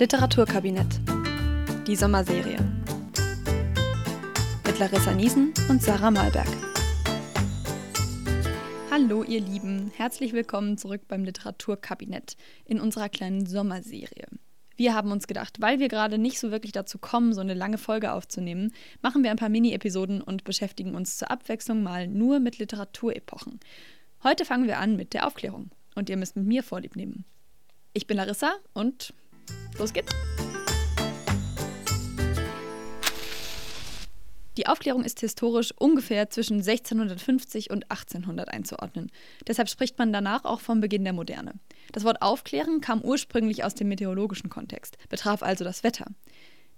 Literaturkabinett. Die Sommerserie. Mit Larissa Niesen und Sarah Malberg. Hallo ihr Lieben, herzlich willkommen zurück beim Literaturkabinett in unserer kleinen Sommerserie. Wir haben uns gedacht, weil wir gerade nicht so wirklich dazu kommen, so eine lange Folge aufzunehmen, machen wir ein paar Mini-Episoden und beschäftigen uns zur Abwechslung mal nur mit Literaturepochen. Heute fangen wir an mit der Aufklärung und ihr müsst mit mir Vorlieb nehmen. Ich bin Larissa und los geht's. Die Aufklärung ist historisch ungefähr zwischen 1650 und 1800 einzuordnen. Deshalb spricht man danach auch vom Beginn der Moderne. Das Wort Aufklären kam ursprünglich aus dem meteorologischen Kontext, betraf also das Wetter.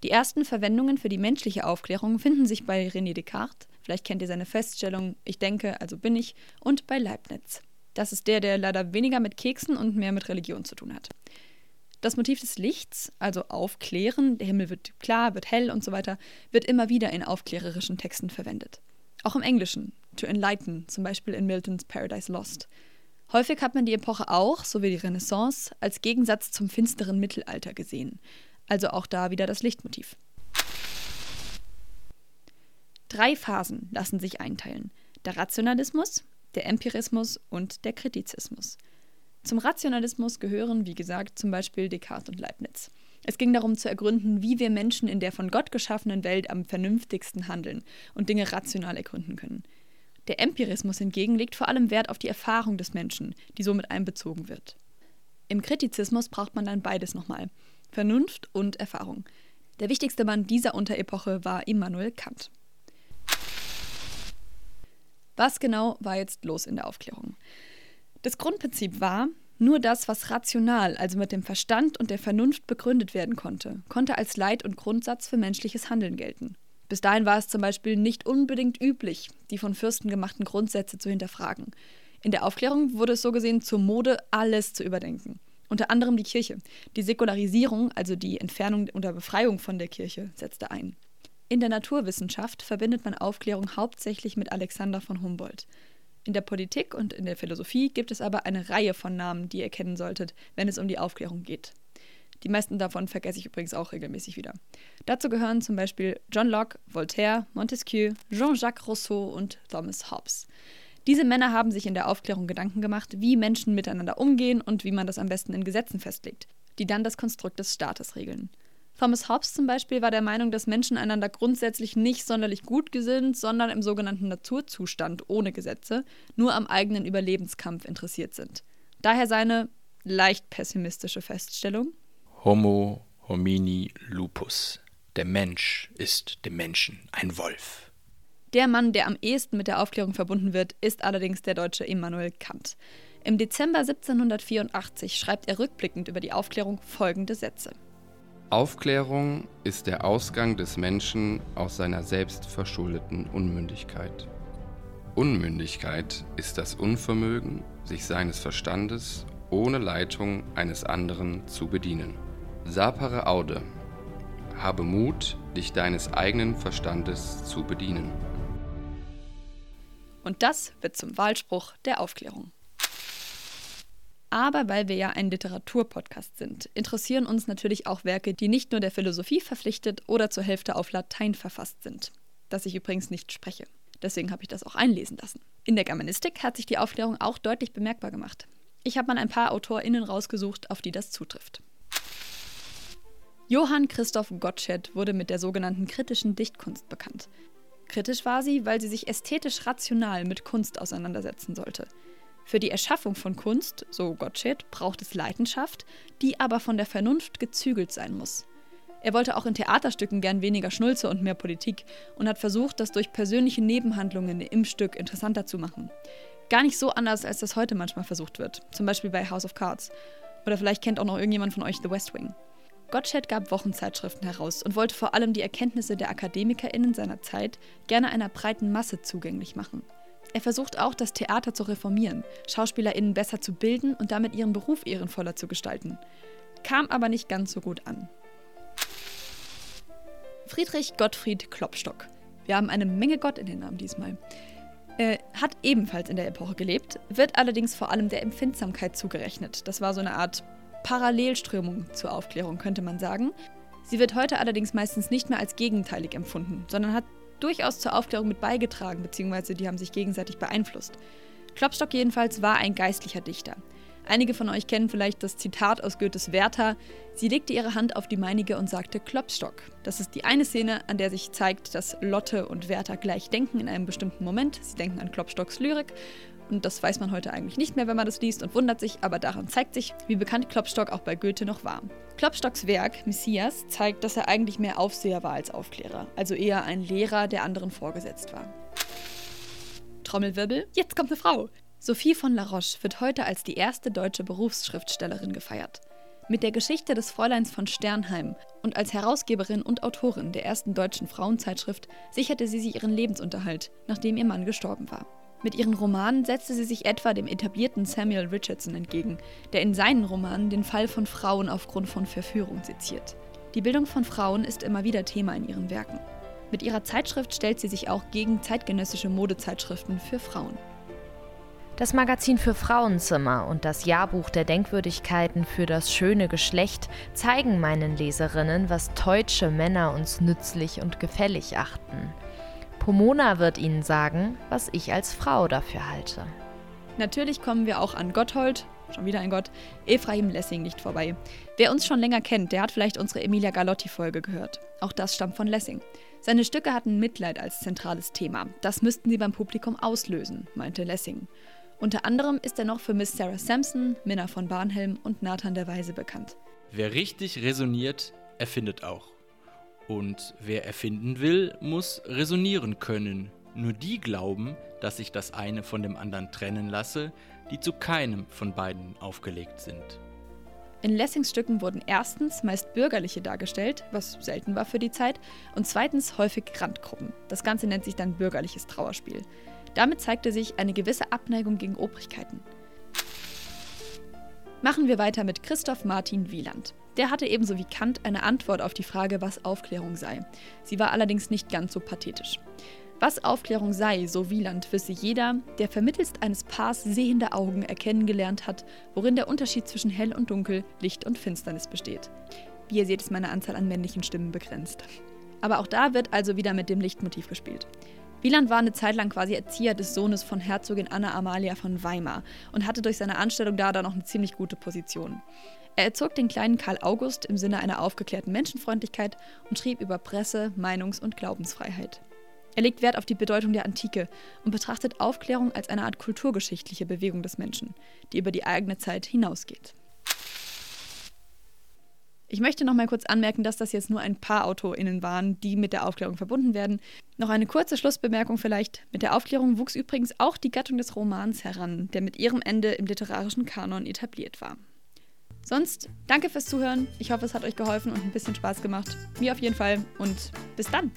Die ersten Verwendungen für die menschliche Aufklärung finden sich bei René Descartes, vielleicht kennt ihr seine Feststellung Ich denke, also bin ich, und bei Leibniz. Das ist der, der leider weniger mit Keksen und mehr mit Religion zu tun hat. Das Motiv des Lichts, also aufklären, der Himmel wird klar, wird hell und so weiter, wird immer wieder in aufklärerischen Texten verwendet. Auch im Englischen, to enlighten, zum Beispiel in Miltons Paradise Lost. Häufig hat man die Epoche auch, so wie die Renaissance, als Gegensatz zum finsteren Mittelalter gesehen. Also auch da wieder das Lichtmotiv. Drei Phasen lassen sich einteilen. Der Rationalismus, der Empirismus und der Kritizismus. Zum Rationalismus gehören, wie gesagt, zum Beispiel Descartes und Leibniz. Es ging darum zu ergründen, wie wir Menschen in der von Gott geschaffenen Welt am vernünftigsten handeln und Dinge rational ergründen können. Der Empirismus hingegen legt vor allem Wert auf die Erfahrung des Menschen, die somit einbezogen wird. Im Kritizismus braucht man dann beides nochmal: Vernunft und Erfahrung. Der wichtigste Mann dieser Unterepoche war Immanuel Kant. Was genau war jetzt los in der Aufklärung? Das Grundprinzip war, nur das, was rational, also mit dem Verstand und der Vernunft begründet werden konnte, konnte als Leit- und Grundsatz für menschliches Handeln gelten. Bis dahin war es zum Beispiel nicht unbedingt üblich, die von Fürsten gemachten Grundsätze zu hinterfragen. In der Aufklärung wurde es so gesehen zur Mode, alles zu überdenken. Unter anderem die Kirche. Die Säkularisierung, also die Entfernung oder Befreiung von der Kirche, setzte ein. In der Naturwissenschaft verbindet man Aufklärung hauptsächlich mit Alexander von Humboldt. In der Politik und in der Philosophie gibt es aber eine Reihe von Namen, die ihr kennen solltet, wenn es um die Aufklärung geht. Die meisten davon vergesse ich übrigens auch regelmäßig wieder. Dazu gehören zum Beispiel John Locke, Voltaire, Montesquieu, Jean-Jacques Rousseau und Thomas Hobbes. Diese Männer haben sich in der Aufklärung Gedanken gemacht, wie Menschen miteinander umgehen und wie man das am besten in Gesetzen festlegt, die dann das Konstrukt des Staates regeln. Thomas Hobbes zum Beispiel war der Meinung, dass Menschen einander grundsätzlich nicht sonderlich gut gesinnt, sondern im sogenannten Naturzustand ohne Gesetze nur am eigenen Überlebenskampf interessiert sind. Daher seine leicht pessimistische Feststellung: Homo homini lupus. Der Mensch ist dem Menschen ein Wolf. Der Mann, der am ehesten mit der Aufklärung verbunden wird, ist allerdings der deutsche Immanuel Kant. Im Dezember 1784 schreibt er rückblickend über die Aufklärung folgende Sätze. Aufklärung ist der Ausgang des Menschen aus seiner selbstverschuldeten Unmündigkeit. Unmündigkeit ist das Unvermögen, sich seines Verstandes ohne Leitung eines anderen zu bedienen. Sapere aude, habe Mut, dich deines eigenen Verstandes zu bedienen. Und das wird zum Wahlspruch der Aufklärung. Aber weil wir ja ein Literaturpodcast sind, interessieren uns natürlich auch Werke, die nicht nur der Philosophie verpflichtet oder zur Hälfte auf Latein verfasst sind. Das ich übrigens nicht spreche. Deswegen habe ich das auch einlesen lassen. In der Germanistik hat sich die Aufklärung auch deutlich bemerkbar gemacht. Ich habe mal ein paar AutorInnen rausgesucht, auf die das zutrifft. Johann Christoph Gottsched wurde mit der sogenannten kritischen Dichtkunst bekannt. Kritisch war sie, weil sie sich ästhetisch rational mit Kunst auseinandersetzen sollte. Für die Erschaffung von Kunst, so Gottsched, braucht es Leidenschaft, die aber von der Vernunft gezügelt sein muss. Er wollte auch in Theaterstücken gern weniger Schnulze und mehr Politik und hat versucht, das durch persönliche Nebenhandlungen im Stück interessanter zu machen. Gar nicht so anders, als das heute manchmal versucht wird, zum Beispiel bei House of Cards. Oder vielleicht kennt auch noch irgendjemand von euch The West Wing. Gottsched gab Wochenzeitschriften heraus und wollte vor allem die Erkenntnisse der AkademikerInnen seiner Zeit gerne einer breiten Masse zugänglich machen. Er versucht auch, das Theater zu reformieren, SchauspielerInnen besser zu bilden und damit ihren Beruf ehrenvoller zu gestalten. Kam aber nicht ganz so gut an. Friedrich Gottfried Klopstock. Wir haben eine Menge Gott in den Namen diesmal. Er hat ebenfalls in der Epoche gelebt, wird allerdings vor allem der Empfindsamkeit zugerechnet. Das war so eine Art Parallelströmung zur Aufklärung, könnte man sagen. Sie wird heute allerdings meistens nicht mehr als gegenteilig empfunden, sondern hat durchaus zur Aufklärung mit beigetragen, beziehungsweise die haben sich gegenseitig beeinflusst. Klopstock jedenfalls war ein geistlicher Dichter. Einige von euch kennen vielleicht das Zitat aus Goethes Werther. Sie legte ihre Hand auf die meinige und sagte Klopstock. Das ist die eine Szene, an der sich zeigt, dass Lotte und Werther gleich denken in einem bestimmten Moment. Sie denken an Klopstocks Lyrik. Und das weiß man heute eigentlich nicht mehr, wenn man das liest und wundert sich, aber daran zeigt sich, wie bekannt Klopstock auch bei Goethe noch war. Klopstocks Werk, Messias, zeigt, dass er eigentlich mehr Aufseher war als Aufklärer, also eher ein Lehrer, der anderen vorgesetzt war. Trommelwirbel, jetzt kommt eine Frau. Sophie von La Roche wird heute als die erste deutsche Berufsschriftstellerin gefeiert. Mit der Geschichte des Fräuleins von Sternheim und als Herausgeberin und Autorin der ersten deutschen Frauenzeitschrift sicherte sie sich ihren Lebensunterhalt, nachdem ihr Mann gestorben war. Mit ihren Romanen setzte sie sich etwa dem etablierten Samuel Richardson entgegen, der in seinen Romanen den Fall von Frauen aufgrund von Verführung seziert. Die Bildung von Frauen ist immer wieder Thema in ihren Werken. Mit ihrer Zeitschrift stellt sie sich auch gegen zeitgenössische Modezeitschriften für Frauen. Das Magazin für Frauenzimmer und das Jahrbuch der Denkwürdigkeiten für das schöne Geschlecht zeigen meinen Leserinnen, was deutsche Männer uns nützlich und gefällig achten. Pomona wird ihnen sagen, was ich als Frau dafür halte. Natürlich kommen wir auch an Gotthold, schon wieder ein Gott, Ephraim Lessing nicht vorbei. Wer uns schon länger kennt, der hat vielleicht unsere Emilia Galotti-Folge gehört. Auch das stammt von Lessing. Seine Stücke hatten Mitleid als zentrales Thema. Das müssten sie beim Publikum auslösen, meinte Lessing. Unter anderem ist er noch für Miss Sarah Sampson, Minna von Barnhelm und Nathan der Weise bekannt. Wer richtig resoniert, erfindet auch. Und wer erfinden will, muss resonieren können. Nur die glauben, dass sich das eine von dem anderen trennen lasse, die zu keinem von beiden aufgelegt sind. In Lessings Stücken wurden erstens meist Bürgerliche dargestellt, was selten war für die Zeit, und zweitens häufig Randgruppen. Das Ganze nennt sich dann bürgerliches Trauerspiel. Damit zeigte sich eine gewisse Abneigung gegen Obrigkeiten. Machen wir weiter mit Christoph Martin Wieland. Der hatte ebenso wie Kant eine Antwort auf die Frage, was Aufklärung sei. Sie war allerdings nicht ganz so pathetisch. Was Aufklärung sei, so Wieland, wisse jeder, der vermittelst eines Paars sehende Augen erkennen gelernt hat, worin der Unterschied zwischen hell und dunkel, Licht und Finsternis besteht. Wie ihr seht, ist meine Anzahl an männlichen Stimmen begrenzt. Aber auch da wird also wieder mit dem Lichtmotiv gespielt. Wieland war eine Zeit lang quasi Erzieher des Sohnes von Herzogin Anna Amalia von Weimar und hatte durch seine Anstellung da dann noch eine ziemlich gute Position. Er erzog den kleinen Karl August im Sinne einer aufgeklärten Menschenfreundlichkeit und schrieb über Presse, Meinungs- und Glaubensfreiheit. Er legt Wert auf die Bedeutung der Antike und betrachtet Aufklärung als eine Art kulturgeschichtliche Bewegung des Menschen, die über die eigene Zeit hinausgeht. Ich möchte noch mal kurz anmerken, dass das jetzt nur ein paar AutorInnen waren, die mit der Aufklärung verbunden werden. Noch eine kurze Schlussbemerkung vielleicht. Mit der Aufklärung wuchs übrigens auch die Gattung des Romans heran, der mit ihrem Ende im literarischen Kanon etabliert war. Sonst danke fürs Zuhören. Ich hoffe, es hat euch geholfen und ein bisschen Spaß gemacht. Mir auf jeden Fall und bis dann.